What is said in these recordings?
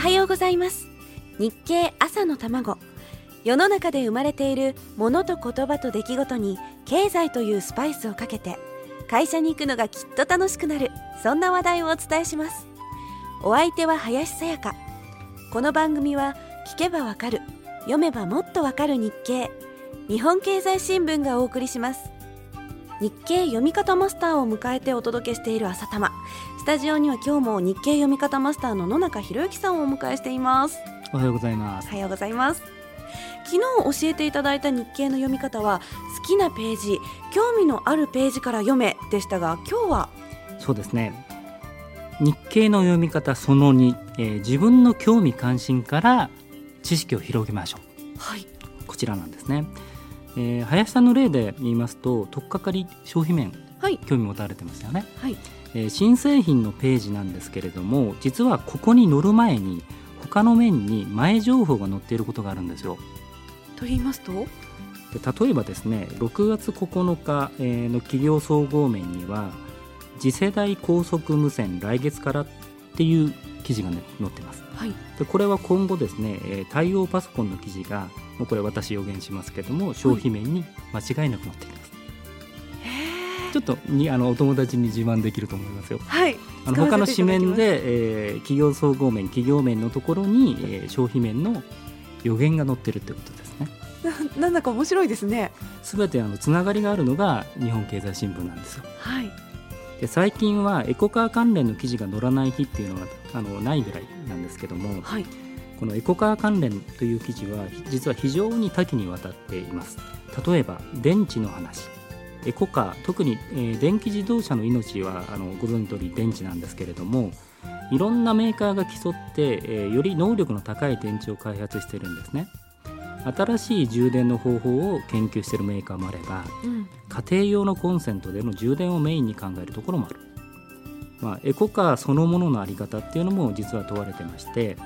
はようございます。日経朝の卵。世の中で生まれているものと言葉と出来事に経済というスパイスをかけて会社に行くのがきっと楽しくなる。そんな話題をお伝えします。お相手は林さやか。この番組は聞けばわかる。読めばもっとわかる日経。日本経済新聞がお送りします。日経読み方マスターを迎えてお届けしている朝玉。スタジオには今日も日経読み方マスターの野中博之さんをお迎えしています。おはようございます。おはようございます。昨日教えていただいた日経の読み方は好きなページ興味のあるページから読めでしたが今日は？そうですね。日経の読み方その2、えー、自分の興味関心から知識を広げましょう。はい。こちらなんですね、えー、林さんの例で言いますと取っかかり消費面、はい、興味持たれてますよね、はい。えー、新製品のページなんですけれども実はここに載る前に他の面に前情報が載っていることがあるんですよ。と言いますと？例えばですね6月9日の企業総合面には次世代高速無線来月からっていう記事が、ね、載ってます、はい、でこれは今後ですね対応パソコンの記事がもうこれ私予言しますけども消費面に間違いなく載っています、はい、ちょっとにあのお友達に自慢できると思いますよ。はいあの他の紙面で、えー、企業総合面企業面のところに、えー、消費面の予言が載ってるってことですね。な なんだか面白いですね。すべてあのつながりがあるのが日本経済新聞なんですよ。はい。で最近はエコカー関連の記事が載らない日っていうのはあのないぐらいなんですけども、はい、このエコカー関連という記事は実は非常に多岐にわたっています。例えば電池の話。エコカー特に、えー、電気自動車の命はあのご存知通り電池なんですけれどもいろんなメーカーが競って、えー、より能力の高い電池を開発してるんですね。新しい充電の方法を研究しているメーカーもあれば、うん、家庭用のコンセントでの充電をメインに考えるところもある、まあ、エコカーそのものの在り方っていうのも実は問われてまして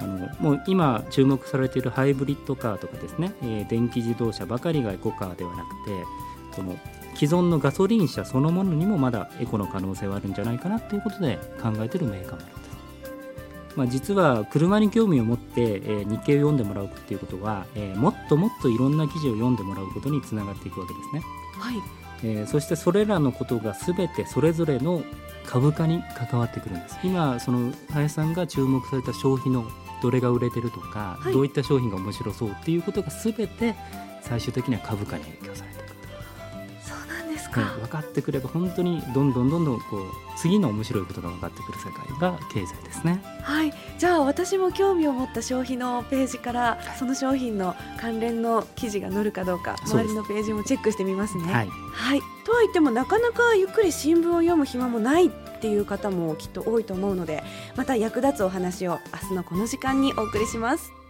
あのもう今注目されているハイブリッドカーとかですね、えー、電気自動車ばかりがエコカーではなくてこの既存のガソリン車そのものにもまだエコの可能性はあるんじゃないかなということで考えているメーカーもある。まあ、実は車に興味を持って、えー、日経を読んでもらうっていうことは、えー、もっともっといろんな記事を読んでもらうことにつながっていくわけですね。はい。えー、そしてそれらのことが全てそれぞれの株価に関わってくるんです。今その林さんが注目された消費のどれが売れてるとか、はい、どういった商品が面白そうっていうことが全て最終的には株価に影響されてか、分かってくれば本当にどんどんどんどんこう次の面白いことが分かってくる世界が経済ですね。はい。じゃあ私も興味を持った消費のページからその商品の関連の記事が載るかどうか周りのページもチェックしてみますね。はい、はい、とは言ってもなかなかゆっくり新聞を読む暇もないっていう方もきっと多いと思うのでまた役立つお話を明日のこの時間にお送りします。